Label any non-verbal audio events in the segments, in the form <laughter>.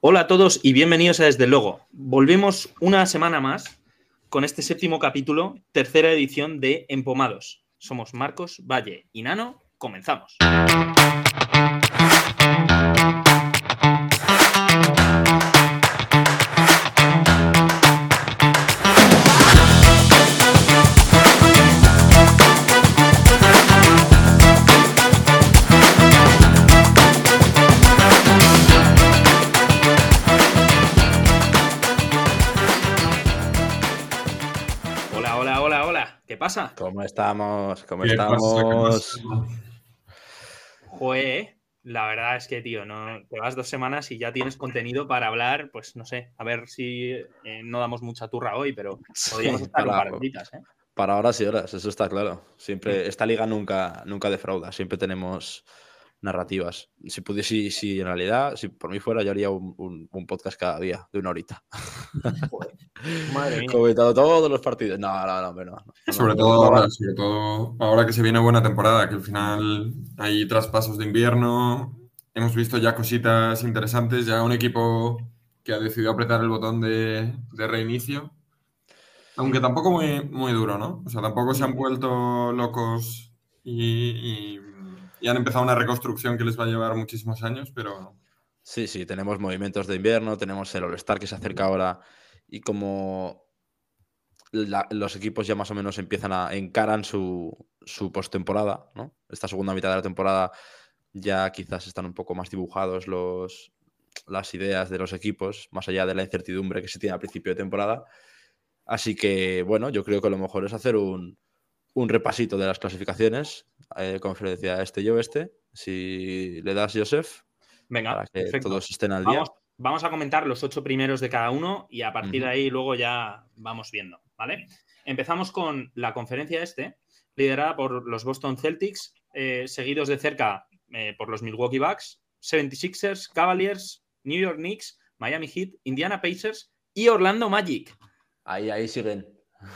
Hola a todos y bienvenidos a Desde Logo. Volvemos una semana más con este séptimo capítulo, tercera edición de Empomados. Somos Marcos, Valle y Nano. Comenzamos. Pasa? ¿Cómo estamos? ¿Cómo estamos? Joder, la verdad es que, tío, no, te vas dos semanas y ya tienes contenido para hablar, pues no sé, a ver si eh, no damos mucha turra hoy, pero podríamos Sí, estar un para- par de horitas, ¿eh? Para horas y horas, eso está claro. Siempre, esta liga nunca, nunca defrauda, siempre tenemos narrativas. Si pudiese, si, si en realidad, si por mí fuera, yo haría un, un- un podcast cada día, de una horita. <laughs> Madre mía. Comentando todos los partidos. No, no, no, hombre, no, no. Sobre No, todo no, ahora, sobre todo ahora que se viene buena temporada, que al final hay traspasos de invierno, hemos visto ya cositas interesantes, ya un equipo que ha decidido apretar el botón de, de reinicio, aunque tampoco muy, muy duro, ¿no? O sea, tampoco se han vuelto locos y, y- y han empezado una reconstrucción que les va a llevar muchísimos años, pero Sí, sí, tenemos movimientos de invierno, tenemos el All-Star que se acerca ahora y como los equipos ya más o menos empiezan a encaran su, su postemporada, ¿no? Esta segunda mitad de la temporada ya quizás están un poco más dibujados los, las ideas de los equipos, más allá de la incertidumbre que se tiene al principio de temporada. Así que, bueno, yo creo que lo mejor es hacer un, un repasito de las clasificaciones, eh, conferencia este y oeste. Si le das, Joseph, Venga, para que perfecto. todos estén al día. Vamos, vamos a comentar los ocho primeros de cada uno y a partir de ahí luego ya vamos viendo, ¿vale? Empezamos con la conferencia este, liderada por los Boston Celtics, eh, seguidos de cerca eh, por los Milwaukee Bucks, 76ers, Cavaliers, New York Knicks, Miami Heat, Indiana Pacers y Orlando Magic. Ahí, ahí siguen.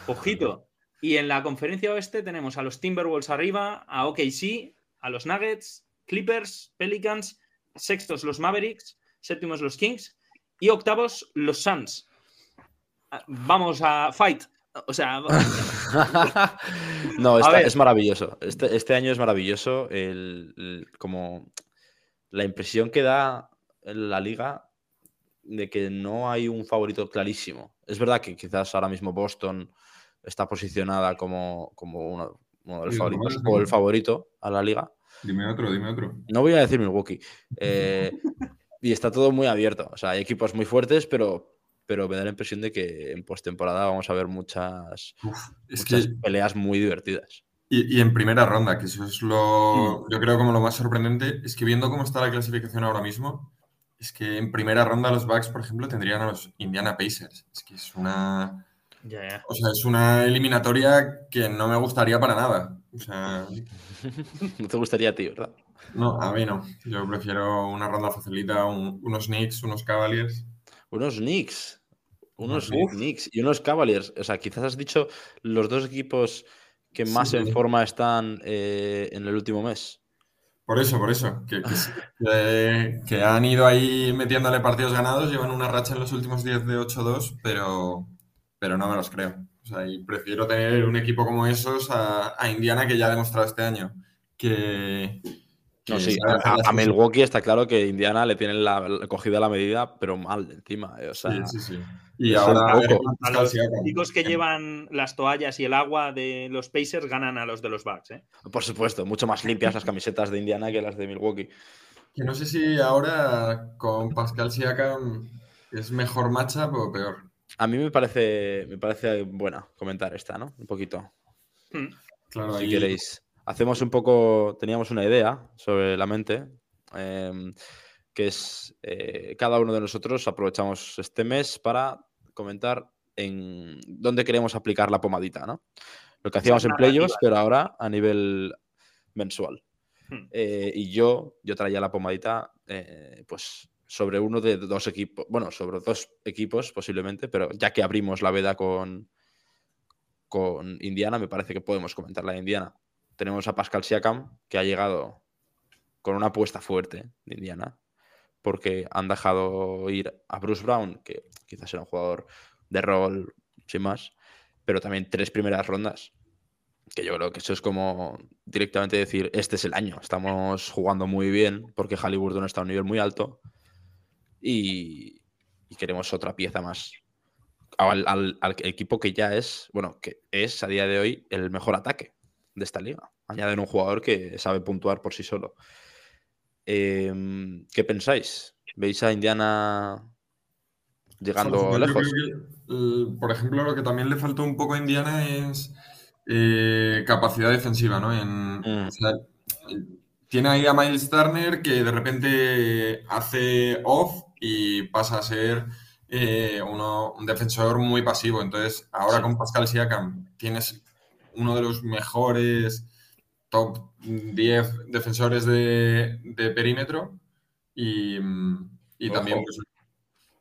Ojito. Y en la conferencia oeste tenemos a los Timberwolves arriba, a OKC, a los Nuggets, Clippers, Pelicans, sextos los Mavericks, séptimos los Kings y octavos los Suns. Ah, Vamos a fight. O sea, <laughs> no, es maravilloso. Este, este año es maravilloso. El, el- como la impresión que da la liga de que no hay un favorito clarísimo. Es verdad que quizás ahora mismo Boston está posicionada como, como uno, uno de los favoritos o el favorito a la liga. dime otro, dime otro. No voy a decir Milwaukee. Eh, y está todo muy abierto. O sea, hay equipos muy fuertes, pero, pero me da la impresión de que en postemporada vamos a ver muchas, Uf, es muchas que peleas muy divertidas. Y, y en primera ronda, que eso es Mm. lo, yo creo como lo más sorprendente, es que viendo cómo está la clasificación ahora mismo, es que en primera ronda los Bucks, por ejemplo, tendrían a los Indiana Pacers. Es que es una, o sea, es una eliminatoria que no me gustaría para nada. O sea, <laughs> No te gustaría a ti, ¿verdad? no, a mí no. Yo prefiero una ronda facilita, un- unos Knicks, unos Cavaliers. Unos Knicks. Unos Uf. Knicks y unos Cavaliers. O sea, quizás has dicho los dos equipos que más sí. en forma están eh, en el último mes. Por eso, por eso, que, que, sí, que- que han ido ahí metiéndole partidos ganados, llevan una racha en los últimos 10 de 8-2, pero, pero no me los creo. O sea, y prefiero tener un equipo como esos a, a Indiana, que ya ha demostrado este año que... No, sí, a, a-. Milwaukee está claro que Indiana le tienen la, la cogida la medida, pero mal encima. eh, O sea, Sí, sí, sí. Y ahora a los chicos que llevan las toallas y el agua de los Pacers ganan a los de los Bucks, ¿eh? por supuesto, mucho más limpias las camisetas de Indiana que las de Milwaukee. Que no sé si ahora con Pascal Siakam es mejor matchup o peor. A mí me parece, me parece buena comentar esta, ¿no? Un poquito. Hmm. Claro, si ahí- queréis. Hacemos un poco, teníamos una idea sobre la mente, em, que es eh, cada uno de nosotros aprovechamos este mes para comentar en dónde queremos aplicar la pomadita, ¿no? Lo que hacíamos en playoffs, pero ahora a nivel mensual. Hmm. Eh, y yo, yo traía la pomadita, eh, pues sobre uno de dos equipos, bueno, sobre dos equipos posiblemente, pero ya que abrimos la veda con, con Indiana, me parece que podemos comentar la de Indiana. Tenemos a Pascal Siakam, que ha llegado con una apuesta fuerte de Indiana, porque han dejado ir a Bruce Brown, que quizás era un jugador de rol sin más, pero también tres primeras rondas. Que yo creo que eso es como directamente decir, este es el año, estamos jugando muy bien porque Halliburton está a un nivel muy alto y, queremos otra pieza más. Al, al, equipo que ya es, bueno, que es a día de hoy el mejor ataque de esta liga. Añaden un jugador que sabe puntuar por sí solo. Em, ¿Qué pensáis? ¿Veis a Indiana llegando lejos? por ejemplo, lo que también le faltó un poco a Indiana es eh, capacidad defensiva, ¿no? Mm. tiene ahí a Miles Turner que de repente hace off y pasa a ser eh, un defensor muy pasivo. Entonces, ahora con Pascal Siakam tienes uno de los mejores top 10 defensores de, perímetro y, también pues,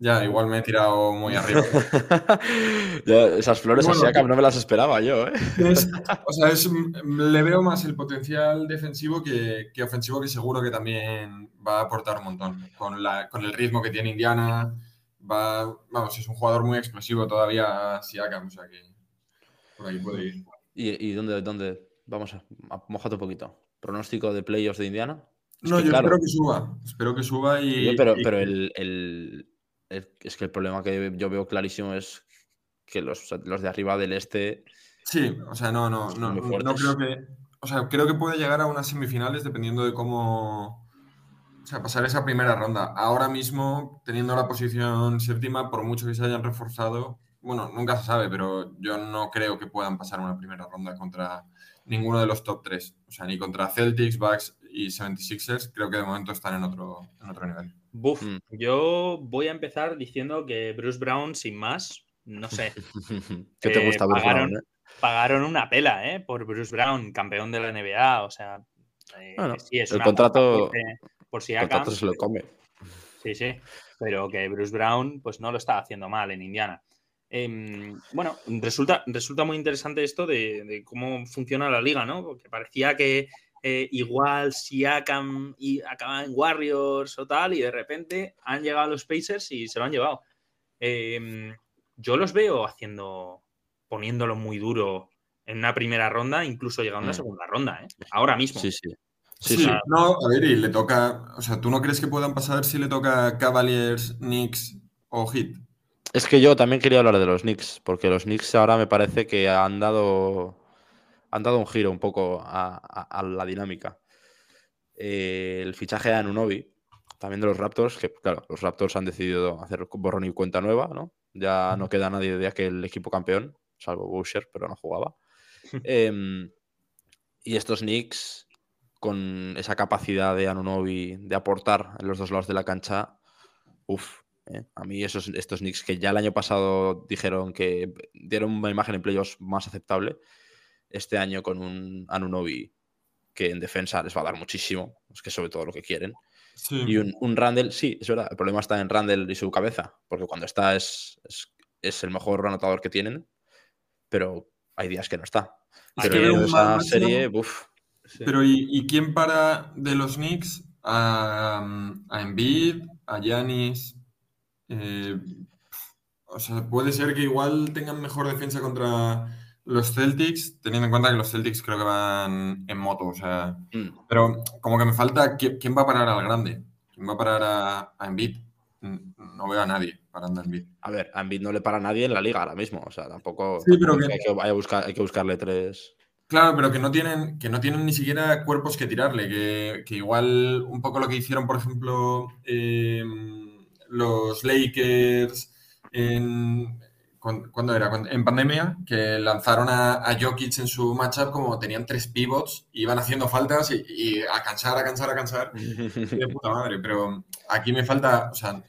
ya, igual me he tirado muy arriba. <laughs> esas flores así acá no me las esperaba yo. ¿eh? o sea, le veo más el potencial defensivo que, ofensivo, que seguro que también va a aportar un montón. Con, la, con el ritmo que tiene Indiana, va, vamos, es un jugador muy explosivo todavía Siakam, o sea que por ahí puede ir. ¿Y, dónde, dónde? Vamos a, mojarte un poquito. ¿Pronóstico de playoffs de Indiana? no, yo espero que suba. Espero que suba y. pero, pero el, es que el problema que yo veo clarísimo es que los, de arriba del este. Sí, o sea, no, no, no, no creo que. O sea, creo que puede llegar a unas semifinales dependiendo de cómo. O sea, pasar esa primera ronda. Ahora mismo, teniendo la posición séptima, por mucho que se hayan reforzado, bueno, nunca se sabe, pero yo no creo que puedan pasar una primera ronda contra ninguno de los top tres. O sea, ni contra Celtics, Bucks y 76ers. Creo que de momento están en otro, en otro nivel. Buf, mm. yo voy a empezar diciendo que Bruce Brown, sin más, no sé. <laughs> ¿Qué te gusta Bruce pagaron, Brown? Eh? Pagaron una pela, ¿eh? Por Bruce Brown, campeón de la NBA. O sea, eh, sí, es el contrato, por si el contrato se lo come. Sí, sí. Pero que Bruce Brown, pues no lo está haciendo mal en Indiana. Em, bueno, resulta, resulta muy interesante esto de, de, cómo funciona la liga, ¿no? Porque parecía que eh, igual si acaban en Warriors o tal, y de repente han llegado los Pacers y se lo han llevado. Em, yo los veo haciendo, poniéndolo muy duro en una primera ronda, incluso llegando a la mm. segunda ronda, ¿eh? ahora mismo. Sí, sí. Sí, No, a ver, y le toca. O sea, ¿tú no crees que puedan pasar si le toca Cavaliers, Knicks o Heat? Es que yo también quería hablar de los Knicks, porque los Knicks ahora me parece que han dado han dado un giro un poco a, la dinámica. Eh, el fichaje de Anunobi, también de los Raptors, que claro, los Raptors han decidido hacer borrón y cuenta nueva, ¿no? Ya no queda nadie de aquel equipo campeón, salvo Boucher, pero no jugaba. Em, y estos Knicks, con esa capacidad de Anunobi de aportar en los dos lados de la cancha, uff, ¿eh? a mí esos, estos Knicks que ya el año pasado dijeron que dieron una imagen en playoffs más aceptable, este año con un Anunobi que en defensa les va a dar muchísimo, es que sobre todo lo que quieren. Y un, un, Randall, sí, es verdad, el problema está en Randall y su cabeza, porque cuando está es, es, el mejor anotador que tienen, pero hay días que no está. pero esa serie, uff. Pero ¿y, quién para de los Knicks a, a Embiid, a Yanis? Eh, o sea, puede ser que igual tengan mejor defensa contra los Celtics, teniendo en cuenta que los Celtics creo que van en moto, o sea. Mm. Pero como que me falta, ¿quién va a parar al grande? ¿Quién va a parar a, a Embiid? No veo a nadie parando a Embiid. A ver, a Embiid no le para a nadie en la liga ahora mismo, o sea, tampoco. Sí, pero que, hay, que, hay, buscar, hay que buscarle tres. Claro, pero que no tienen, que no tienen ni siquiera cuerpos que tirarle, que, que igual un poco lo que hicieron, por ejemplo, eh, los Lakers en, ¿Cuándo era? En pandemia, que lanzaron a, a, Jokic en su matchup como tenían tres pivots, iban haciendo faltas y, a cansar, a cansar, a cansar. <laughs> de puta madre, pero aquí me falta, o sea,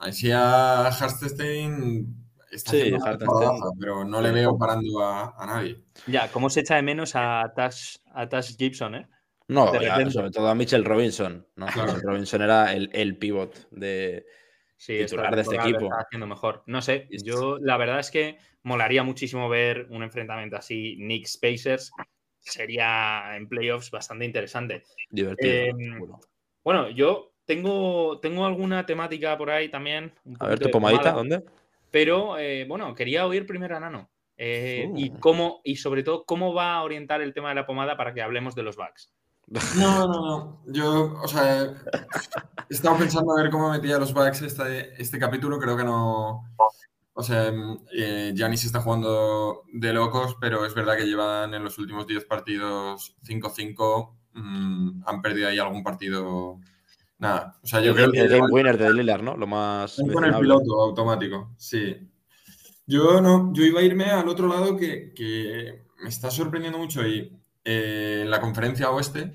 así a Hartstein está sí, pero no le veo parando a, nadie. Ya, ¿cómo se echa de menos a Tash, a Tash Gibson, eh? No, sobre todo a Mitchell Robinson. ¿no? Mitchell Robinson era el, el pivot de, Sí, titular de este equipo. Está haciendo mejor. No sé, yo la verdad es que molaría muchísimo ver un enfrentamiento así, Nick Spacers. Sería en playoffs bastante interesante. Divertido. Em, bueno, yo tengo, tengo alguna temática por ahí también. A ver, tu pomadita, ¿dónde? Pero eh, bueno, quería oír primero a Nano. Eh, y cómo, y sobre todo, cómo va a orientar el tema de la pomada para que hablemos de los bugs. No, no, no. Yo, o sea, he estado pensando a ver cómo metía los bugs este, este capítulo. Creo que no. O sea, eh, Giannis está jugando de locos, pero es verdad que llevan en los últimos 10 partidos 5-5. Mm, han perdido ahí algún partido. Nada. O sea, yo creo que. El game winner de Lillard, ¿no? Lo más. Con el piloto automático, sí. Yo no, yo iba a irme al otro lado que, me está sorprendiendo mucho y eh, en la conferencia oeste,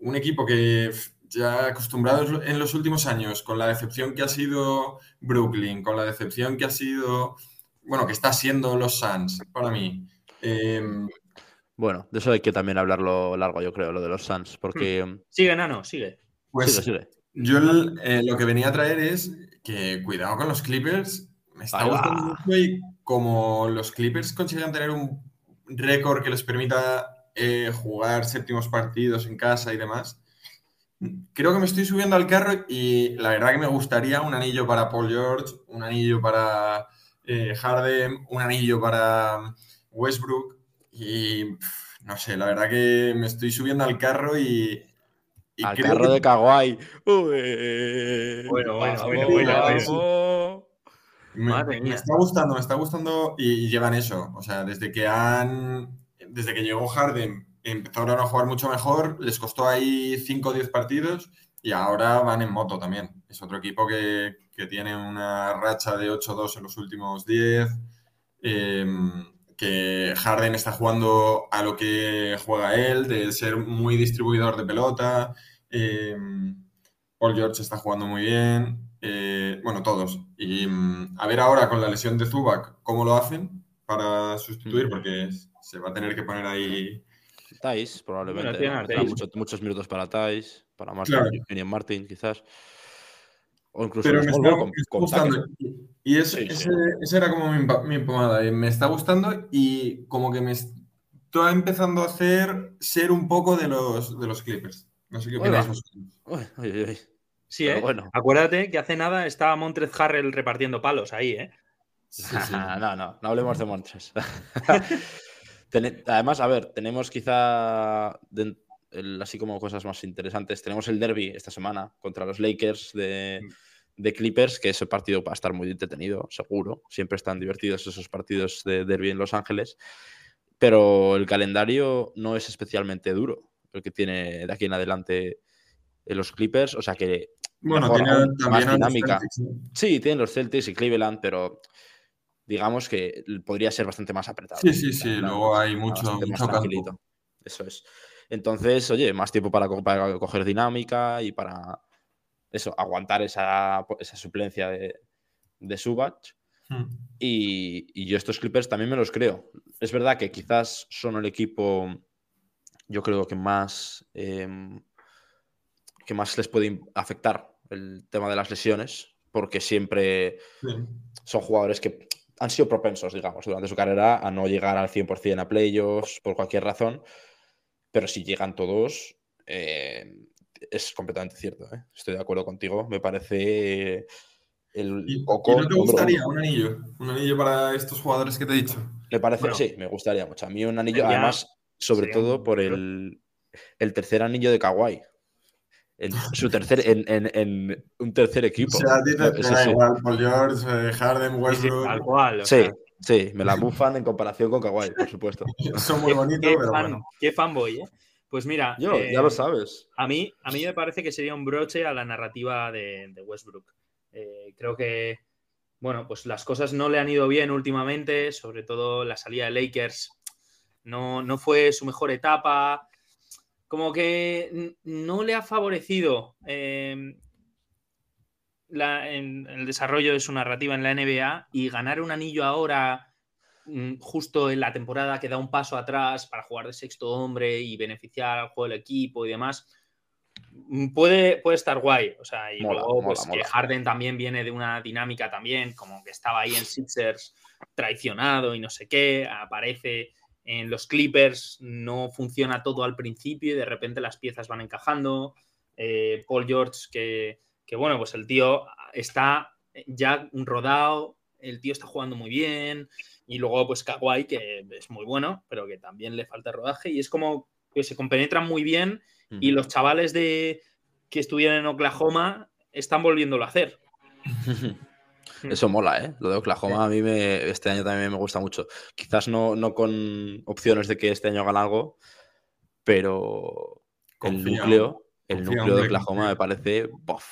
un equipo que ya acostumbrado en los últimos años con la decepción que ha sido Brooklyn, con la decepción que ha sido, bueno, que está siendo los Suns para mí. Em, bueno, de eso hay que también hablarlo largo, yo creo, lo de los Suns, porque... Hmm. Sigue, Nano, sigue. Pues yo eh, lo que venía a traer es que cuidado con los Clippers, me está gustando mucho y como los Clippers consiguen tener un récord que les permita eh, jugar séptimos partidos en casa y demás, creo que me estoy subiendo al carro y la verdad que me gustaría un anillo para Paul George, un anillo para eh, Harden, un anillo para Westbrook y no sé, la verdad que me estoy subiendo al carro y... al carro de Kawhi. bueno, bueno, bueno, bueno. Me, está gustando, me está gustando y, llevan eso. O sea, desde que han. Desde que llegó Harden, empezaron a jugar mucho mejor. Les costó ahí 5 o 10 partidos y ahora van en moto también. Es otro equipo que, tiene una racha de 8-2 en los últimos 10. Em, que Harden está jugando a lo que juega él, de ser muy distribuidor de pelota. Em, Paul George está jugando muy bien. Eh, bueno, todos. Y mm, a ver ahora con la lesión de Zubac cómo lo hacen para sustituir, porque se va a tener que poner ahí. Thais, probablemente. muchos, minutos para Thais, para Martin, Martin, quizás. O incluso Pero me está, gustando. Y ese, era como mi, pomada. Me está gustando y como que me está empezando a hacer ser un poco de los, de los Clippers. No sé qué opináis vosotros. Sí, ¿eh? bueno. Acuérdate que hace nada estaba Montrez Harrell repartiendo palos ahí, ¿eh? <laughs> no, no, no hablemos de <laughs> Además, a ver, tenemos quizá así como cosas más interesantes. Tenemos el derby esta semana contra los Lakers de, mm. de, Clippers, que ese partido va a estar muy entretenido, seguro. Siempre están divertidos esos partidos de derby en Los Ángeles. Pero el calendario no es especialmente duro, el que tiene de aquí en adelante los Clippers. O sea que bueno, tiene también dinámica. sí, tienen los Celtics y Cleveland, pero digamos que podría ser bastante más apretado. Sí, sí, sí, luego hay mucho, mucho Eso es. Entonces, oye, más tiempo para, coger dinámica y para eso, aguantar esa, suplencia de, de Subach. Hmm. Y, yo estos Clippers también me los creo. Es verdad que quizás son el equipo, yo creo que más, em, que más les puede afectar el tema de las lesiones, porque siempre son jugadores que han sido propensos, digamos, durante su carrera a no llegar al 100% a playoffs por cualquier razón, pero si llegan todos, eh, es completamente cierto. ¿eh? Estoy de acuerdo contigo. Me parece el ¿Y, no te gustaría un anillo? ¿Un anillo para estos jugadores que te he dicho? Me parece, sí, me gustaría mucho. A mí un anillo, además, sobre todo por el, el tercer anillo de Kawhi en su tercer, en, un tercer equipo. O sea, a igual, Paul George, eh, Harden, Westbrook. Tal cual. sí, sí, me la bufan en comparación con Kawhi, por supuesto. <laughs> Son muy bonitos, pero bueno. Qué fanboy, ¿eh? Pues mira. Yo, ya lo eh, sabes. A mí, a mí me parece que sería un broche a la narrativa de, Westbrook. Eh, creo que, bueno, pues las cosas no le han ido bien últimamente, sobre todo la salida de Lakers no, no fue su mejor etapa como que no le ha favorecido em, el desarrollo de su narrativa en la NBA y ganar un anillo ahora, mm, justo en la temporada que da un paso atrás para jugar de sexto hombre y beneficiar al juego del equipo y demás, mm, puede, puede estar guay. O sea, y luego pues, que Harden también viene de una dinámica también, como que estaba ahí en Sixers traicionado y no sé qué, aparece en los Clippers no funciona todo al principio y de repente las piezas van encajando. eh, Paul George, que, que, bueno, pues el tío está ya rodado, el tío está jugando muy bien, y luego pues Kawhi, que es muy bueno, pero que también le falta rodaje, y es como que se compenetran muy bien, y los chavales de que estuvieron en Oklahoma están volviéndolo a hacer. <laughs> Eso mola, ¿eh? Lo de Oklahoma a mí me, este año también me gusta mucho. Quizás no, no con opciones de que este año hagan algo, pero el núcleo, el núcleo de Oklahoma me parece bof.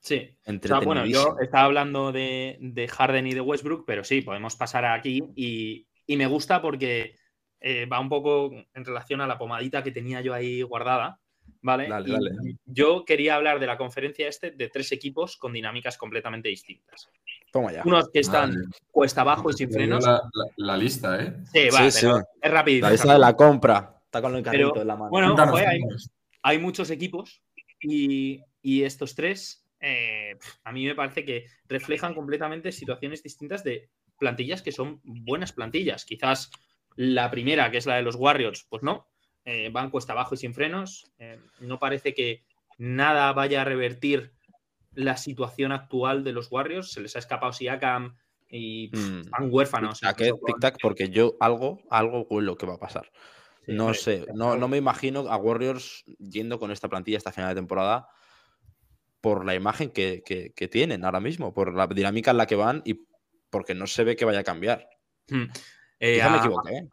Sí. bueno, yo estaba hablando de, Harden y de Westbrook, pero sí, podemos pasar aquí y, me gusta porque eh, va un poco en relación a la pomadita que tenía yo ahí guardada. ¿Vale? Yo quería hablar de la conferencia este de tres equipos con dinámicas completamente distintas. Toma ya. Unos que están cuesta abajo y sin frenos. La, lista, ¿eh? Sí, va, es rápido. La lista de la compra. Está con el carrito en la mano. Bueno, hay, muchos equipos y, estos tres, eh, a mí me parece que reflejan completamente situaciones distintas de plantillas que son buenas plantillas. Quizás la primera, que es la de los Warriors, pues no, eh, van cuesta abajo y sin frenos. Eh, no parece que nada vaya a revertir la situación actual de los Warriors. Se les ha escapado Siakam y mm. van huérfanos. ¿A qué tic-tac? Porque yo algo, algo lo que va a pasar. no sé, no, no, me imagino a Warriors yendo con esta plantilla esta final de temporada por la imagen que, tienen ahora mismo, por la dinámica en la que van y porque no se ve que vaya a cambiar. Hmm. Eh, a,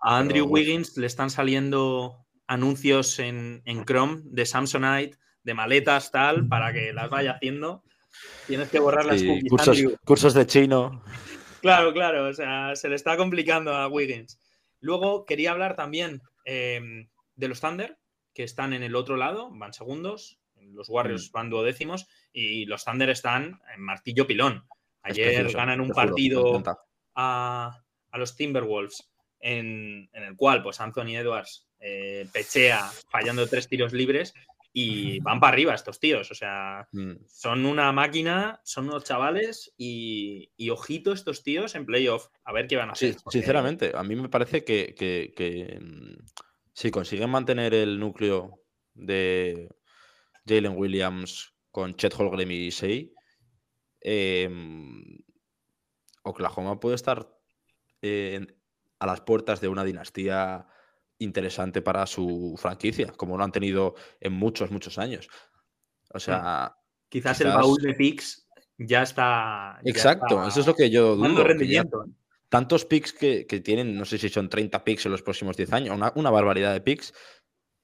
a, Andrew Wiggins le están saliendo anuncios en, Chrome de Samsonite, de maletas, tal, para que las vaya haciendo. Tienes que borrar las Cursos, cursos de chino. Claro, claro, o sea, se le está complicando a Wiggins. Luego quería hablar también em, de los Thunder, que están en el otro lado, van segundos, los Warriors mm. van duodécimos y los Thunder están en martillo pilón. Ayer ganan un partido a, los Timberwolves en, en, el cual pues Anthony Edwards eh, pechea fallando tres tiros libres y <laughs> van para arriba estos tíos. O sea, mm. son una máquina, son unos chavales y, ojito estos tíos en playoff. A ver qué van a hacer. Sinceramente, a mí me parece que, mm, si consiguen mantener el núcleo de Jalen Williams con Chet Holgrim y Shea, em, Oklahoma puede estar eh, a las puertas de una dinastía interesante para su franquicia, como lo han tenido en muchos, muchos años. O sea. Quizás, el baúl de picks ya está. Exacto, eso es lo que yo dudo. Rendimiento. tantos picks que, tienen, no sé si son 30 picks en los próximos 10 años, una, barbaridad de picks.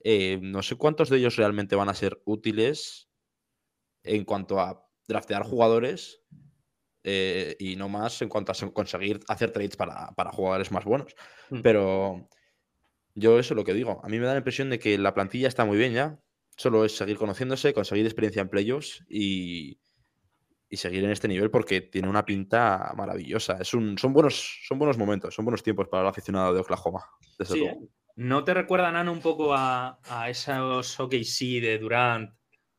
Eh, no sé cuántos de ellos realmente van a ser útiles en cuanto a draftear jugadores eh, y no más en cuanto a conseguir hacer trades para, jugadores más buenos. Mm. Pero yo eso es lo que digo. A mí me da la impresión de que la plantilla está muy bien ya. Solo es seguir conociéndose, conseguir experiencia en playoffs y, y seguir en este nivel porque tiene una pinta maravillosa. Es un, son, buenos, son buenos momentos, son buenos tiempos para el aficionado de Oklahoma. Sí, ¿eh? ¿No te recuerdan, Ana, un poco a, a esos OKC de Durant,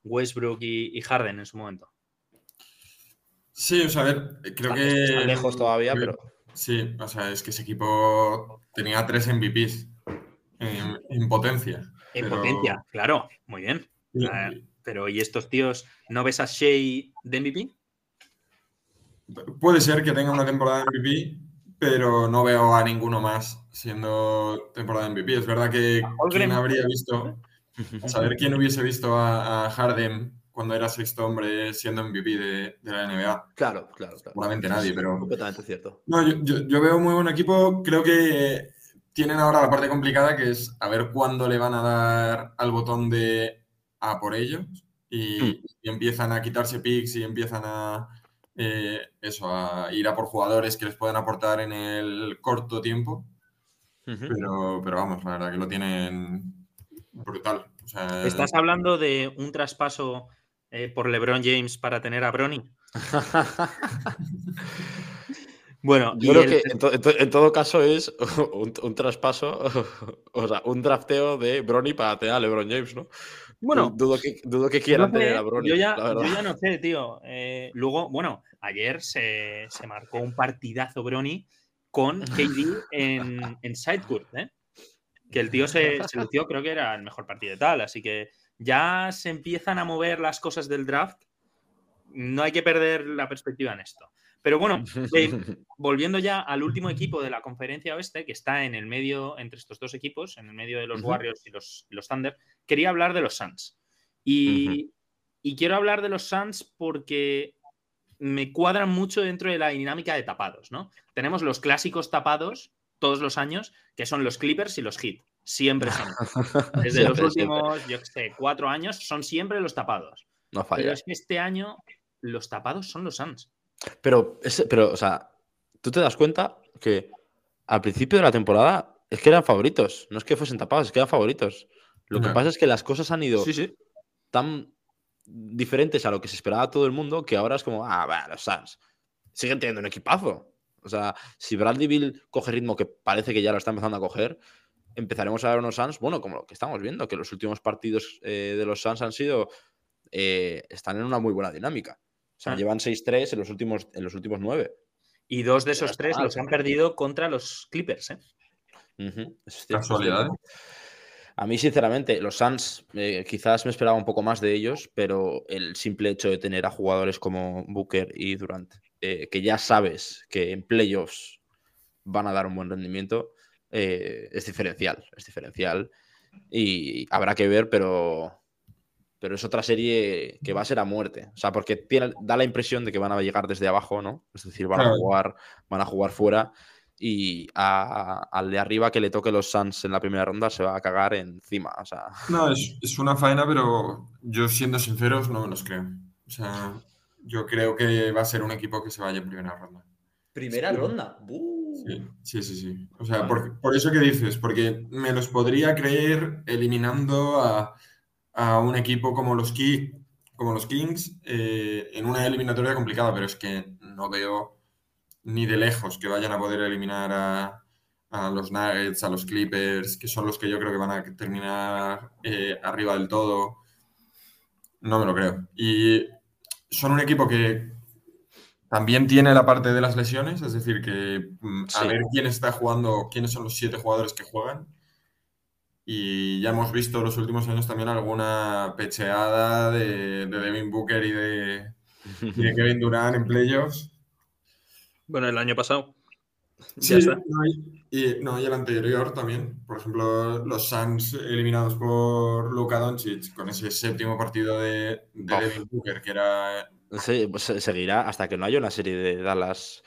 Westbrook y, Harden en su momento? Sí, o sea, a ver, creo que. Están lejos todavía, pero. Sí, o sea, es que ese equipo tenía tres MVPs en, potencia. En potencia, claro, muy bien. pero ¿y estos tíos no ves a Shea de MVP? Puede ser que tenga una temporada de MVP, pero no veo a ninguno más siendo temporada de MVP. Es verdad que quién habría visto, <laughs> saber quién hubiese visto a, Harden cuando era sexto hombre siendo MVP de, la NBA. Claro, claro, Seguramente nadie, pero. Completamente cierto. No, yo, yo, veo muy buen equipo. Creo que tienen ahora la parte complicada que es a ver cuándo le van a dar al botón de a por ellos y, hmm. empiezan a quitarse picks y empiezan a eh, eso, a ir a por jugadores que les pueden aportar en el corto tiempo. pero, pero, vamos, la verdad que lo tienen brutal. ¿Estás hablando de un traspaso eh, por LeBron James para tener a Bronny? <laughs> <laughs> Bueno, yo creo que en, todo caso es <laughs> un, traspaso, <laughs> o sea, un drafteo de Bronny para tener a LeBron James, ¿no? Bueno, dudo que, dudo que quieran tener a Bronny. Yo ya, no sé, tío. Eh, luego, bueno, ayer se, marcó un partidazo Bronny con <laughs> KD en, en Sidecourt, ¿eh? Que el tío se, se lució, creo que era el mejor partido de tal, así que ya se empiezan a mover las cosas del draft. No hay que perder la perspectiva en esto. Pero bueno, <laughs> eh, volviendo ya al último equipo de la conferencia oeste, que está en el medio, entre estos dos equipos, en el medio de los Warriors y los, los, Thunder, quería hablar de los Suns. Y, y quiero hablar de los Suns porque me cuadran mucho dentro de la dinámica de tapados, ¿no? Tenemos los clásicos tapados todos los años, que son los Clippers y los Heat. Siempre son. <laughs> Desde los últimos, yo qué sé, cuatro años, son siempre los tapados. No falla. Pero es que este año los tapados son los Suns. Pero, pero, o sea, tú te das cuenta que al principio de la temporada es que eran favoritos. No es que fuesen tapados, es que eran favoritos. Lo que pasa es que las cosas han ido tan diferentes a lo que se esperaba todo el mundo que ahora es como, ah, va, los Suns siguen teniendo un equipazo. O sea, si Bradley Bill coge ritmo que parece que ya lo está empezando a coger, empezaremos a ver unos Suns, bueno, como lo que estamos viendo, que los últimos partidos eh, de los Suns han sido, eh, están en una muy buena dinámica. O sea, llevan 6-3 en los últimos, en los últimos 9. Y dos de esos tres los han perdido contra los Clippers, ¿eh? Casualidad. A mí, sinceramente, los Suns eh, quizás me esperaba un poco más de ellos, pero el simple hecho de tener a jugadores como Booker y Durant, eh, que ya sabes que en playoffs van a dar un buen rendimiento, es diferencial. Es diferencial. Y habrá que ver, pero pero es otra serie que va a ser a muerte. O sea, porque da la impresión de que van a llegar desde abajo, ¿no? Es decir, van a jugar, van a jugar fuera y al de arriba que le toque los Suns en la primera ronda se va a cagar encima. O sea... No, es, una faena, pero yo siendo sinceros no me los creo. O sea, yo creo que va a ser un equipo que se vaya en primera ronda. ¿Primera ronda? Sí, sí, sí, O sea, por, por, eso que dices, porque me los podría creer eliminando a a un equipo como los, como los Kings eh, en una eliminatoria complicada, pero es que no veo ni de lejos que vayan a poder eliminar a, los Nuggets, a los Clippers, que son los que yo creo que van a terminar eh, arriba del todo. No me lo creo. Y son un equipo que también tiene la parte de las lesiones, es decir, que mm, a ver quién está jugando, quiénes son los siete jugadores que juegan. Y ya hemos visto en los últimos años también alguna pecheada de, Devin Booker y de, Kevin Durant en playoffs. Bueno, el año pasado. Sí, y, no, y el anterior también. Por ejemplo, los Suns eliminados por Luka Doncic con ese séptimo partido de, Devin Booker, que era. Sí, pues seguirá hasta que no haya una serie de Dallas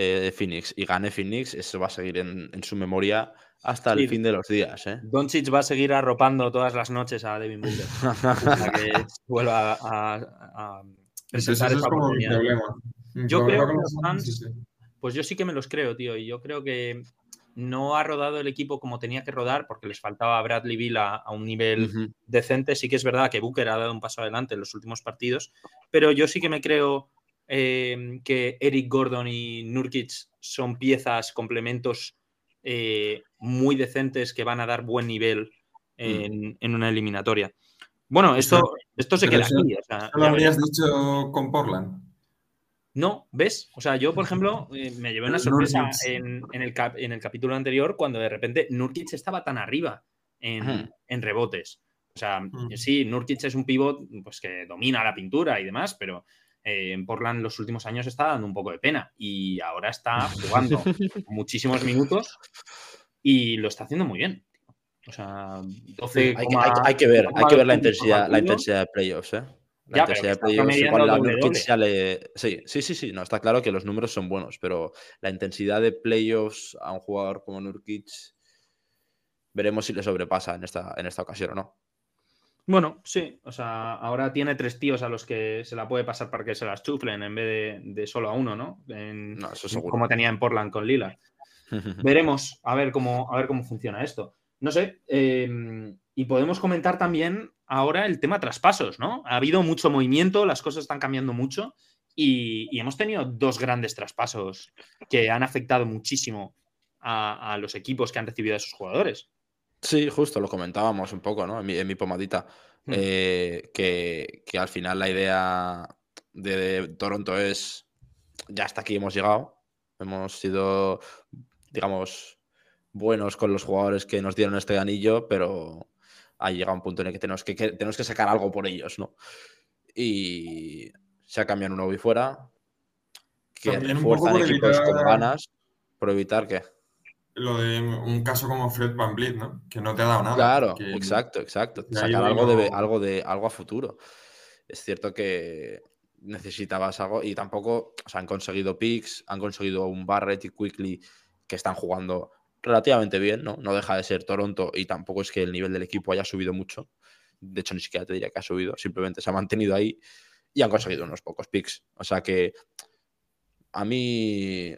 eh, Phoenix y gane Phoenix, eso va a seguir en, en su memoria hasta el fin de los días. ¿eh? Doncic va a seguir arropando todas las noches a Devin Booker <laughs> para que vuelva a, a, presentar esa Yo creo que los fans, pues yo sí que me los creo, tío, y yo creo que no ha rodado el equipo como tenía que rodar porque les faltaba a Bradley Bill a, un nivel decente. Sí que es verdad que Booker ha dado un paso adelante en los últimos partidos, pero yo sí que me creo eh, que Eric Gordon y Nurkic son piezas, complementos eh, muy decentes que van a dar buen nivel mm. en, una eliminatoria. Bueno, esto, esto se queda aquí. ¿Lo habrías dicho con Portland? No, ¿ves? O sea, yo, por ejemplo, eh, me llevé una sorpresa en, el en, el capítulo anterior cuando de repente Nurkic estaba tan arriba en, rebotes. O sea, mm. sí, Nurkic es un pivot pues, que domina la pintura y demás, pero eh, en Portland los últimos años está dando un poco de pena y ahora está <laughs> jugando <laughs> muchísimos minutos y lo está haciendo muy bien. O sea, 12, hay, que ver, hay que ver la intensidad, la intensidad de playoffs, ¿eh? La intensidad de playoffs, Sí, sí, sí, sí, no, está claro que los números son buenos, pero la intensidad de playoffs a un jugador como Nurkic veremos si le sobrepasa en esta, en esta ocasión o no. Bueno, sí, o sea, ahora tiene tres tíos a los que se la puede pasar para que se las chuflen en vez de, solo a uno, ¿no? no eso seguro. Como tenía en Portland con Lila. <laughs> Veremos a ver cómo, a ver cómo funciona esto. No sé, em, y podemos comentar también ahora el tema traspasos, ¿no? Ha habido mucho movimiento, las cosas están cambiando mucho y, hemos tenido dos grandes traspasos que han afectado muchísimo a, a los equipos que han recibido a esos jugadores. Sí, justo, lo comentábamos un poco, ¿no? En mi, pomadita. Mm. Eh, que, al final la idea de, Toronto es, ya hasta aquí hemos llegado. Hemos sido, digamos, buenos con los jugadores que nos dieron este anillo, pero ha llegado un punto en el que tenemos que, que- tenemos que sacar algo por ellos, ¿no? Y se ha cambiado un Obi fuera, que refuerzan equipos con ganas, por evitar que... Lo de un caso como Fred Van Vliet, ¿no? Que no te ha dado nada. Claro, que- exacto, exacto. Sacar algo de, algo de algo a futuro. Es cierto que necesitabas algo y tampoco, o sea, han conseguido picks, han conseguido un Barrett y Quickly que están jugando relativamente bien, ¿no? No deja de ser Toronto y tampoco es que el nivel del equipo haya subido mucho. De hecho, ni siquiera te diría que ha subido, simplemente se ha mantenido ahí y han conseguido unos pocos picks. O sea que a mí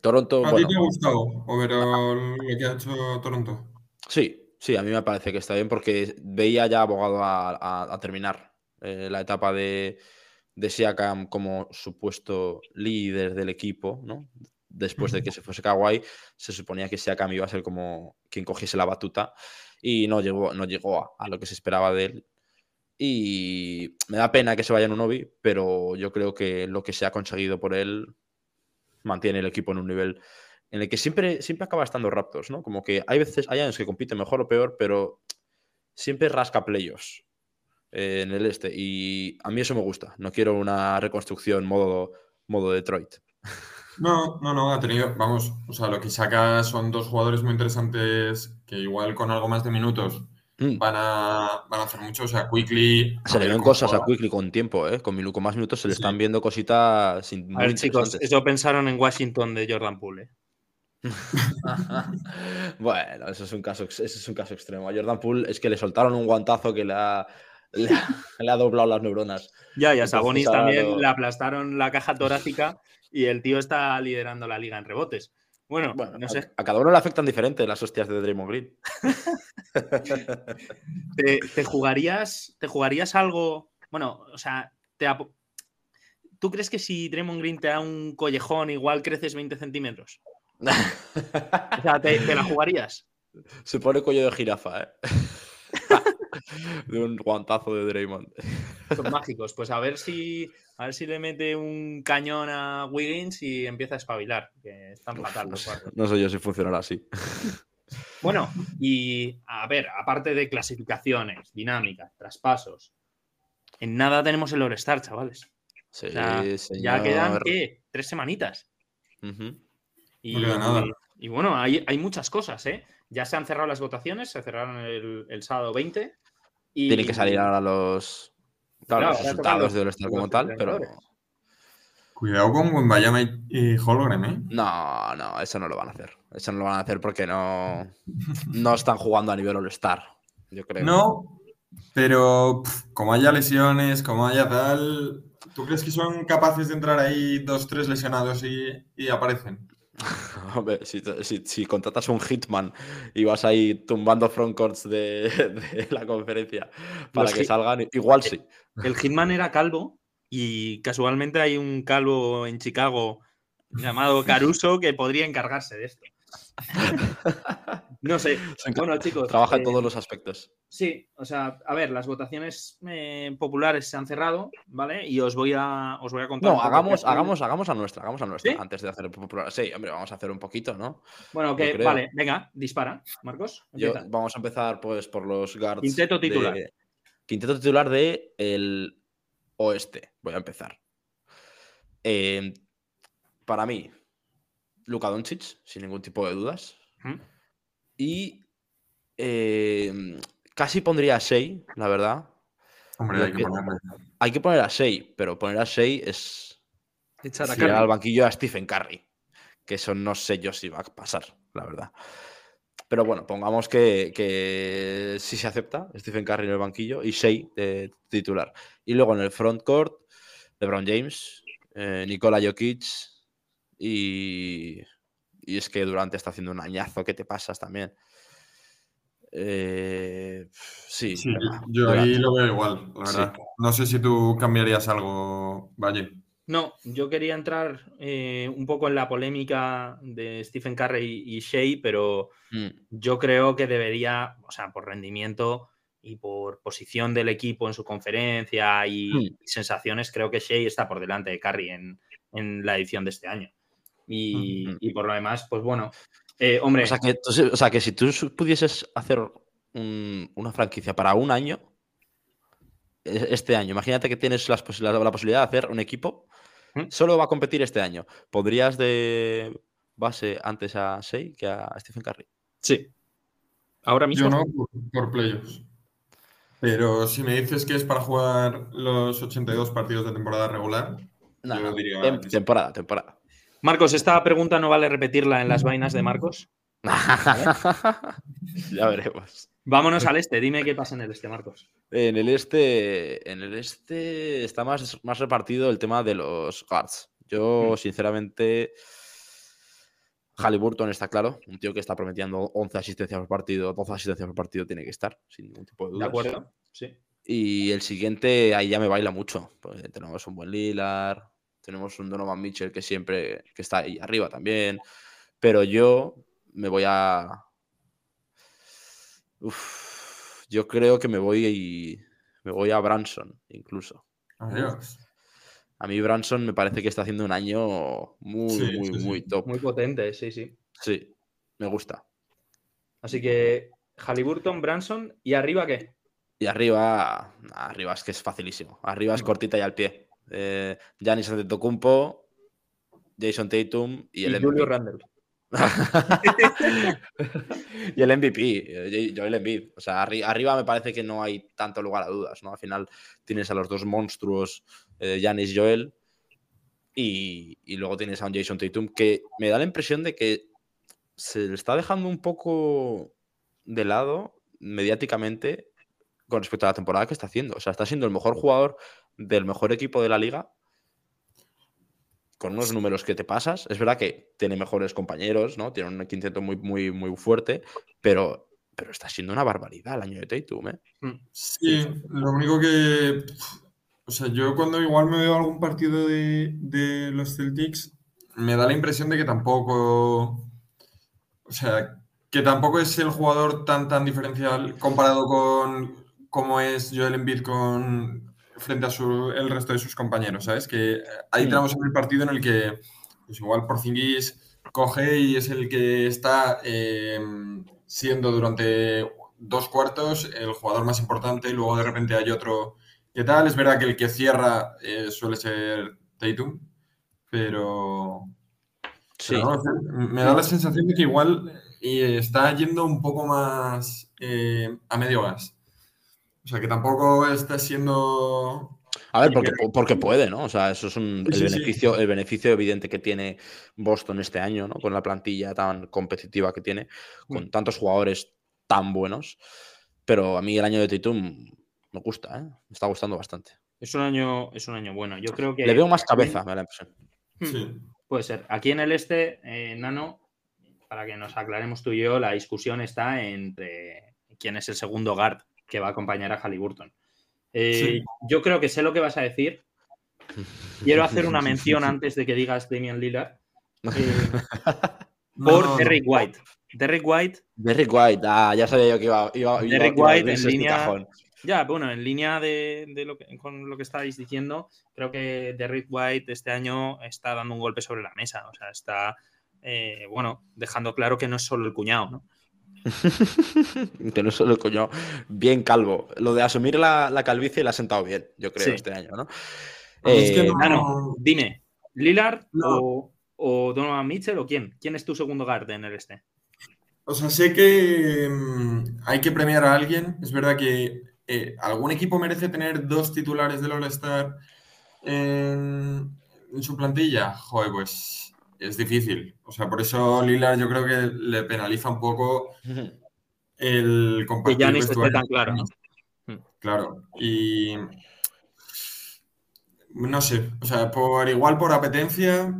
Toronto, ¿A bueno, ti te ha gustado overall lo que ha hecho Toronto? Sí, sí, a mí me parece que está bien porque veía ya abogado a, a- a terminar eh, la etapa de, de Siakam como supuesto líder del equipo, ¿no? Después de que se fuese Kawhi, se suponía que Siakam iba a ser como quien cogiese la batuta y no llegó, no llegó a, a lo que se esperaba de él. Y me da pena que se vaya en un Obi, pero yo creo que lo que se ha conseguido por él mantiene el equipo en un nivel en el que siempre, siempre acaba estando Raptors, ¿no? Como que hay veces, hay años que compite mejor o peor, pero siempre rasca playoffs eh, en el este. Y a mí eso me gusta. No quiero una reconstrucción modo, modo Detroit. No, no, no, ha tenido, vamos, o sea, lo que saca son dos jugadores muy interesantes que igual con algo más de minutos Mm. van a, van a hacer mucho. O sea, Quickly. Se le ven cosas a. Quickly con tiempo, ¿eh? Con, minu- con más minutos se le Sí. están viendo cositas in- A ver, chicos, eso pensaron en Washington de Jordan Poole. ¿eh? <laughs> bueno, eso es un caso, ese es un caso extremo. A Jordan Poole es que le soltaron un guantazo que le ha, le ha, le ha doblado las neuronas. Ya, y a Sabonis también lo- le aplastaron la caja torácica y el tío está liderando la liga en rebotes. Bueno, Bueno, no sé, a, cada uno le afectan diferente las hostias de Draymond Green. <laughs> ¿te, te jugarías, ¿te jugarías algo? Bueno, o sea, te ¿tú crees que si Draymond Green te da un collejón igual creces 20 centímetros? O sea, ¿te, te la jugarías? Se pone cuello de jirafa, ¿eh? <laughs> de un guantazo de Draymond. Son mágicos. Pues a ver si a ver si le mete un cañón a Wiggins y empieza a espabilar, que están fatal No los sé, cuatro. no sé yo si funcionará así. Bueno, y a ver, aparte de clasificaciones, dinámicas, traspasos, en nada tenemos el All-Star, chavales. Sí, O sea, ya quedan, ¿qué? Tres semanitas. Y, No queda nada. y bueno, hay, hay muchas cosas, ¿eh? Ya se han cerrado las votaciones, se cerraron el, el sábado 20. Y, Tienen que salir ahora los, claro, Claro, los resultados los- de All-Star como los tal, pero. Cuidado con Wembayama y, y Holgren, ¿eh? no, no, eso no lo van a hacer. Eso no lo van a hacer porque no, no están jugando a nivel All-Star, yo creo. No, pero como haya lesiones, como haya tal, ¿tú crees que son capaces de entrar ahí dos, tres lesionados y, y aparecen? <laughs> Hombre, si, si- si contratas un hitman y vas ahí tumbando frontcourts de, <laughs> de la conferencia para Los que salgan, igual sí. El Hitman era calvo y casualmente hay un calvo en Chicago llamado <laughs> Caruso que podría encargarse de esto. No sé. <laughs> Bueno, chicos. Trabaja en eh, todos los aspectos. Sí, o sea, a ver, las votaciones eh, populares se han cerrado, ¿vale? Y os voy a, os voy a contar. No, hagamos, hagamos, hagamos a nuestra, hagamos a nuestra ¿Sí? antes de hacer popular. Sí, hombre, vamos a hacer un poquito, ¿no? Bueno, que, vale, venga, dispara, Marcos. Yo, vamos a empezar pues por los guards. Quinteto titular. de- quinteto titular de el oeste. Voy a empezar. Eh, para mí, Luka Doncic, sin ningún tipo de dudas. Y eh, casi pondría a Shea, la verdad. Hombre, hay que que- ponerle. Hay que poner a Shea, pero poner a Shea es Echar a tirar Curry. al banquillo a Stephen Curry. Que eso no sé yo si va a pasar, la verdad. Pero bueno, pongamos que, que sí se acepta Stephen Curry en el banquillo y Shea de titular. Y luego en el frontcourt, LeBron James, eh, Nikola Jokic y, y es que Durante está haciendo un añazo que te pasas también. Eh, sí, yo Durant. ahí lo veo igual, la Sí. verdad. No sé si tú cambiarías algo, Valle. No, yo quería entrar eh, un poco en la polémica de Stephen Curry y Shea, pero Mm, yo creo que debería, o sea, por rendimiento y por posición del equipo en su conferencia y, y sensaciones, creo que Shea está por delante de Curry en, en la edición de este año. Y, Hmm. y por lo demás, pues bueno, eh, hombre, O sea, que, tú- o sea, que si tú pudieses hacer una franquicia para un año, e, este año, imagínate que tienes la, posibilidad de hacer un equipo, ¿Mm? solo va a competir este año. ¿Podrías de base antes a Sei que a Stephen Curry? Sí. Ahora mismo. Yo no, por, playoffs. Pero si me dices que es para jugar los 82 partidos de temporada regular, yo diría. temporada, temporada. Marcos, esta pregunta no vale repetirla en las vainas de Marcos. <laughs> ya veremos. Vámonos al este, dime qué pasa en el este, Marcos. En el este, en el este está más, más repartido el tema de los guards. Yo, mm. sinceramente, Halliburton está claro, un tío que está prometiendo 11 asistencias por partido, 12 asistencias por partido tiene que estar, sin ningún tipo de duda. De acuerdo, sí. Y el siguiente, ahí ya me baila mucho. Pues tenemos un buen Lilar, tenemos un Donovan Mitchell que siempre que está ahí arriba también. Pero yo me voy a. yo creo que me voy me voy a Branson, incluso. Adiós. A mí Branson me parece que está haciendo un año muy, muy, muy top. Muy potente, sí, sí. Sí, me gusta. Así que Halliburton, Branson, ¿y arriba qué? Y arriba, arriba es que es facilísimo. Arriba es cortita y al pie. Eh, Giannis Antetokounmpo, Jason Tatum y el Julio Randle. <laughs> y el MVP, Joel Embiid. O sea, arriba me parece que no hay tanto lugar a dudas, ¿no? Al final tienes a los dos monstruos, Janis eh, y Joel, y, luego tienes a un Jason Tatum que me da la impresión de que se le está dejando un poco de lado mediáticamente con respecto a la temporada que está haciendo. O sea, está siendo el mejor jugador del mejor equipo de la liga con unos números que te pasas. Es verdad que tiene mejores compañeros, ¿no? Tiene un quinteto muy, muy, muy fuerte, pero, pero está siendo una barbaridad el año de Tatum, ¿eh? Mm. Sí, lo único que. O sea, yo cuando igual me veo algún partido de, los Celtics, me da la impresión de que tampoco. O sea, que tampoco es el jugador tan, tan diferencial comparado con cómo es Joel Embiid con, frente a el resto de sus compañeros, ¿sabes? Que hay tramos en el partido en el que, pues igual Porzingis coge y es el que está em, siendo durante dos cuartos el jugador más importante y luego de repente hay otro ¿Qué tal. Es verdad que el que cierra eh, suele ser Tatum, pero... Sí. me da la sensación de que igual está yendo un poco más eh, a medio gas. O sea, que tampoco está siendo... A ver, porque, porque puede, ¿no? O sea, eso es el, beneficio, el beneficio evidente que tiene Boston este año, ¿no? Con la plantilla tan competitiva que tiene, con mm. tantos jugadores tan buenos. Pero a mí el año de Tatum me gusta, ¿eh? Me está gustando bastante. Es un año, es un año bueno. Yo creo que. Le veo más cabeza, me da la impresión. Hmm. Sí. Puede ser. Aquí en el este, eh, Nano, para que nos aclaremos tú y yo, la discusión está entre quién es el segundo guard que va a acompañar a Halliburton. Eh, yo creo que sé lo que vas a decir. Quiero hacer una mención antes de que digas Damian Lillard. Eh, <laughs> por Derrick White. Derrick White. Derrick White, ah, ya sabía yo que iba. iba Derrick White en este línea. Ya, bueno, en línea de, lo que, con lo que estáis diciendo, creo que Derrick White este año está dando un golpe sobre la mesa. O sea, está, eh, bueno, dejando claro que no es solo el cuñado, ¿no? <laughs> que no solo coño, bien calvo. Lo de asumir la, calvicie le ha sentado bien, yo creo, este año, ¿no? Eh, dime, ¿Lillard o, Donovan Mitchell o quién? ¿Quién es tu segundo guard en el este? O sea, sé que mm, hay que premiar a alguien. Es verdad que eh, algún equipo merece tener dos titulares del All-Star en, en su plantilla. Joder, pues es difícil. O sea, por eso Lillard yo creo que le penaliza un poco el compartir. Ya ni esté tan claro, mm. Claro. Y no sé, o sea, por igual por apetencia,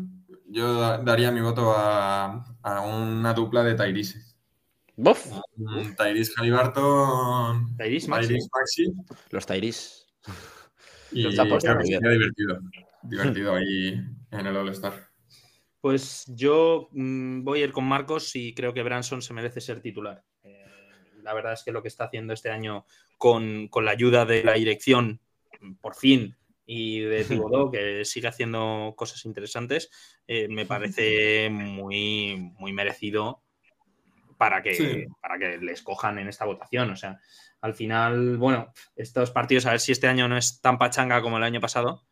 yo daría mi voto a, una dupla de Tyrese. ¿Bof? Tyrese Halliburton. Tyrese Maxi. Los Tyrese. Y Los sería divertido. Divertido ahí en el All-Star. Pues yo mm, voy a ir con Marcos y creo que Branson se merece ser titular. Eh, la verdad es que lo que está haciendo este año con, la ayuda de la dirección, por fin, y de <laughs> Tibodó, que sigue haciendo cosas interesantes, eh, me parece muy, muy merecido para que, para que les cojan en esta votación. O sea, al final, bueno, estos partidos, a ver si este año no es tan pachanga como el año pasado,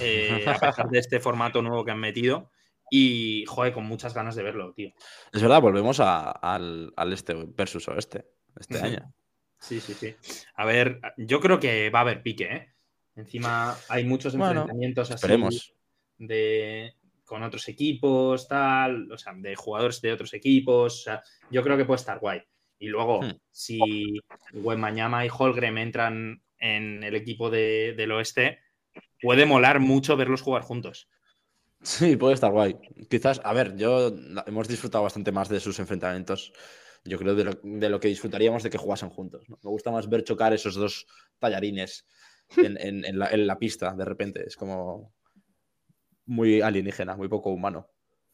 eh, a pesar de este formato nuevo que han metido. Y, joder, con muchas ganas de verlo, tío. Es verdad, volvemos al, este versus oeste este año. Sí, sí, sí. A ver, yo creo que va a haber pique, ¿eh? Encima hay muchos enfrentamientos así de con otros equipos, tal, o sea, de jugadores de otros equipos. O sea, yo creo que puede estar guay. Y luego, hmm. si Wembanyama y Holgrim entran en el equipo del oeste, puede molar mucho verlos jugar juntos. Sí, puede estar guay. Quizás, a ver, yo hemos disfrutado bastante más de sus enfrentamientos. Yo creo de lo, que disfrutaríamos de que jugasen juntos. Me gusta más ver chocar esos dos tallarines en, la, pista de repente. Es como muy alienígena, muy poco humano.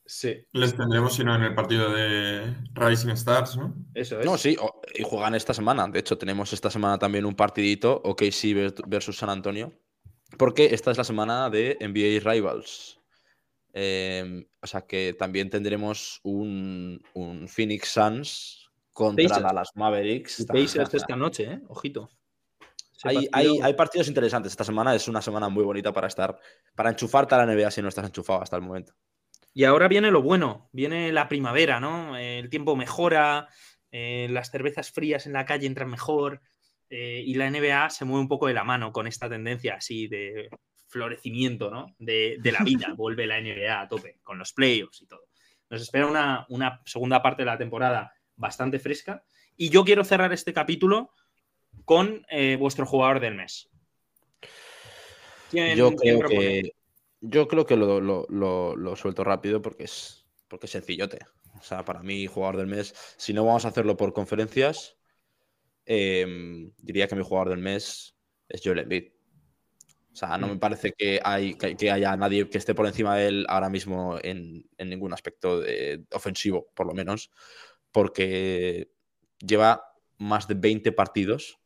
Sí. Les tendremos, si no, en el partido de Rising Stars, ¿no? Eso es. No, sí, y juegan esta semana. De hecho, tenemos esta semana también un partidito, OKC versus San Antonio, porque esta es la semana de NBA Rivals. Em, o sea que también tendremos un, Phoenix Suns contra Dallas Mavericks. Pacers esta noche, ¿eh? Ojito. Hay, hay, partidos interesantes. Esta semana es una semana muy bonita para estar, para enchufarte a la NBA si no estás enchufado hasta el momento. Y ahora viene lo bueno, viene la primavera, ¿no? El tiempo mejora, eh, las cervezas frías en la calle entran mejor eh, y la NBA se mueve un poco de la mano con esta tendencia así de florecimiento, ¿no? De, la vida. <laughs> Vuelve la NBA a tope con los playoffs y todo. Nos espera una, una segunda parte de la temporada bastante fresca y yo quiero cerrar este capítulo con eh, vuestro jugador del mes. yo creo que yo creo que lo, suelto rápido porque es, porque es sencillote. O sea, para mí, jugador del mes, si no vamos a hacerlo por conferencias, em, diría que mi jugador del mes es Joel Embiid. O sea, no me mm. parece que, hay, que, haya nadie que esté por encima de él ahora mismo en, ningún aspecto ofensivo, por lo menos, porque lleva más de 20 partidos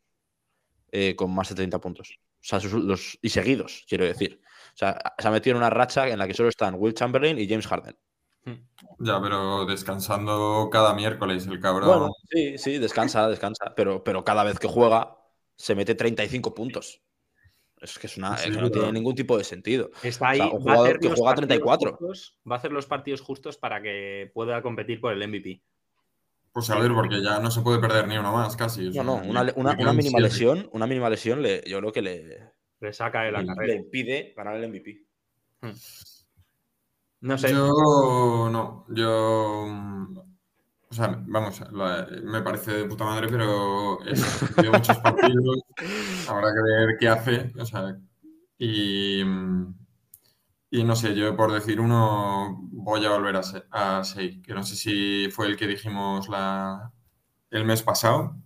eh, con más de 30 puntos. O sea, los, y seguidos, quiero decir. O sea, se ha metido en una racha en la que solo están Will Chamberlain y James Harden. Hmm. Ya, pero descansando cada miércoles el cabrón. sí, sí, descansa, descansa. Pero, pero cada vez que juega se mete 35 puntos. Es que, es una, no tiene ningún tipo de sentido. Está ahí. un jugador que juega 34. va a hacer los partidos justos para que pueda competir por el MVP. Pues a ver, porque ya no se puede perder ni uno más, casi. No, no, una, mínima lesión, una mínima lesión le, yo creo que le, le saca de la carrera. Le impide ganar el MVP. Hmm. No sé. Yo no, yo. O sea, vamos, me parece de puta madre, pero he muchos partidos. Habrá que ver qué hace. O sea, y. Y no sé, yo por decir uno voy a volver a, a Sei, que no sé si fue el que dijimos la, el mes pasado,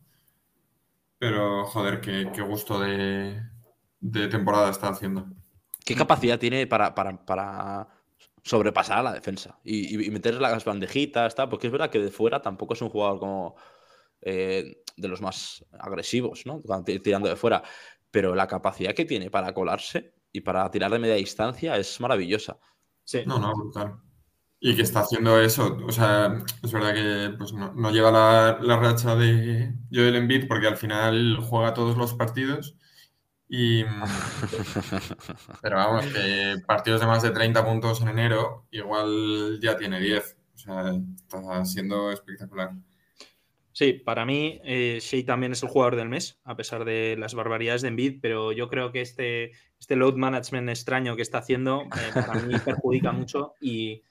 pero joder, qué gusto de, de temporada está haciendo. ¿Qué capacidad tiene para, sobrepasar a la defensa y, meter las bandejitas? Porque es verdad que de fuera tampoco es un jugador como eh, de los más agresivos, ¿no? tirando de fuera. Pero la capacidad que tiene para colarse y para tirar de media distancia es maravillosa. Sí. No, no, brutal. Y que está haciendo eso. O sea, es verdad que pues, no, lleva la, la, racha de Joel Embiid porque al final juega todos los partidos y, pero vamos, que partidos de más de 30 puntos en enero, igual ya tiene 10. O sea, está siendo espectacular. Sí, para mí eh, Shea también es el jugador del mes, a pesar de las barbaridades de Envid, pero yo creo que este, este load management extraño que está haciendo eh, para mí <laughs> perjudica mucho y,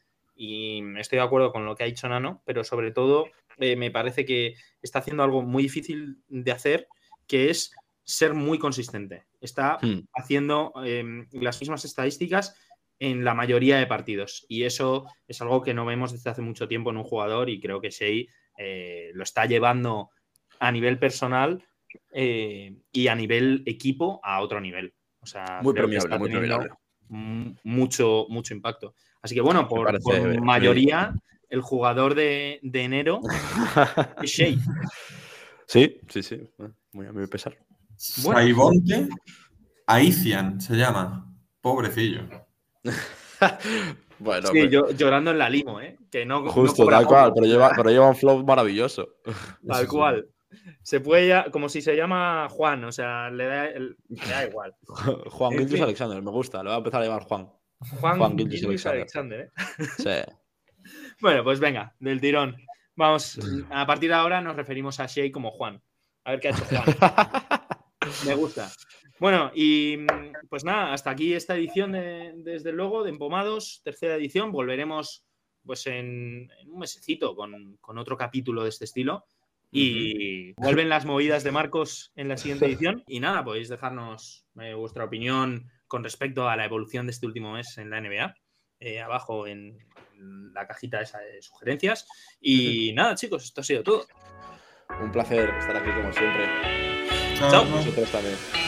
estoy de acuerdo con lo que ha dicho Nano, pero sobre todo eh, me parece que está haciendo algo muy difícil de hacer, que es ser muy consistente. Está hmm. haciendo em, las mismas estadísticas en la mayoría de partidos. Y eso es algo que no vemos desde hace mucho tiempo en un jugador y creo que Shea eh, lo está llevando a nivel personal eh, y a nivel equipo a otro nivel. O sea, muy premiable, muy premiable. Mucho, mucho impacto. Así que bueno, por, mayoría, el jugador de, enero <laughs> es Shea. Sí, sí, sí. Muy a mi pesar. Saibonte Aician se llama. Pobrecillo. <laughs> Bueno, Sí, yo llorando en la limo, ¿eh? Que no, justo, tal cual, pero lleva, pero lleva un flow maravilloso. <laughs> Tal cual. Se puede ya, como si se llama Juan, o sea, le da, el- le da igual. <laughs> Juan En fin. Alexander, me gusta, le voy a empezar a llamar Juan. Juan, Juan. Alexander, ¿eh? Sí. Bueno, pues venga, del tirón. Vamos, a partir de ahora nos referimos a Shea como Juan. A ver qué ha hecho Juan. Me gusta. Bueno, y mm, pues nada, hasta aquí esta edición de, desde luego de Empomados, tercera edición. Volveremos pues en, en un mesecito con, con otro capítulo de este estilo. Y vuelven las movidas de Marcos en la siguiente <laughs> edición. Y nada, podéis dejarnos eh, vuestra opinión con respecto a la evolución de este último mes en la NBA. eh, abajo en, en la cajita esa de sugerencias. Y nada, chicos, esto ha sido todo. Un placer estar aquí como siempre. Chao. Chao. Vosotros también.